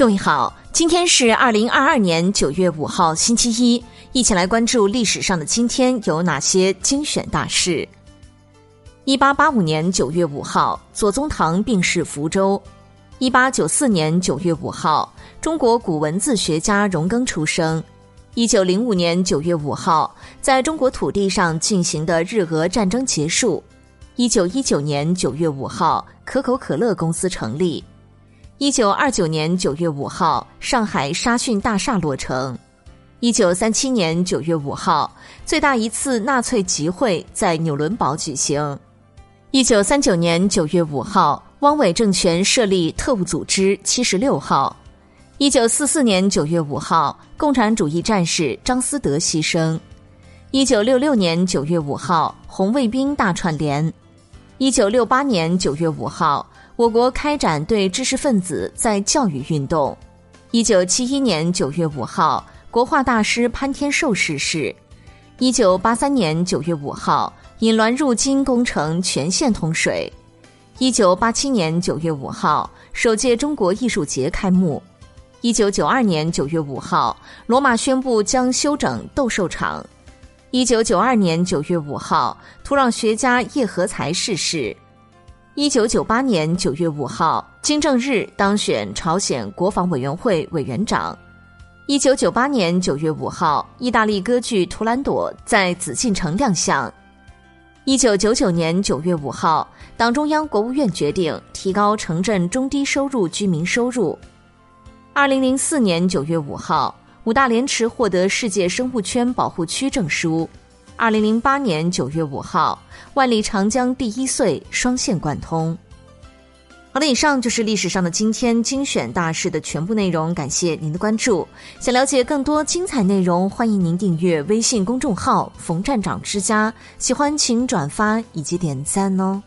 各位好，今天是二零二二年九月五号，星期一，一起来关注历史上的今天有哪些精选大事。一八八五年九月五号，左宗棠病逝福州。一八九四年九月五号，中国古文字学家荣庚出生。一九零五年九月五号，在中国土地上进行的日俄战争结束。一九一九年九月五号，可口可乐公司成立。一九二九年九月五号，上海沙逊大厦落成。一九三七年九月五号，最大一次纳粹集会在纽伦堡举行。一九三九年九月五号，汪伪政权设立特务组织七十六号。一九四四年九月五号，共产主义战士张思德牺牲。一九六六年九月五号，红卫兵大串联。一九六八年九月五号。我国开展对知识分子在教育运动。一九七一年九月五号，国画大师潘天寿逝世。一九八三年九月五号，引滦入津工程全线通水。一九八七年九月五号，首届中国艺术节开幕。一九九二年九月五号，罗马宣布将修整斗兽场。一九九二年九月五号，土壤学家叶和才逝世。一九九八年九月五号，金正日当选朝鲜国防委员会委员长。一九九八年九月五号，意大利歌剧《图兰朵》在紫禁城亮相。一九九九年九月五号，党中央、国务院决定提高城镇中低收入居民收入。二零零四年九月五号，五大连池获得世界生物圈保护区证书。二零零八年九月五号，万里长江第一隧双线贯通。好的，以上就是历史上的今天精选大事的全部内容，感谢您的关注。想了解更多精彩内容，欢迎您订阅微信公众号“冯站长之家”，喜欢请转发以及点赞哦。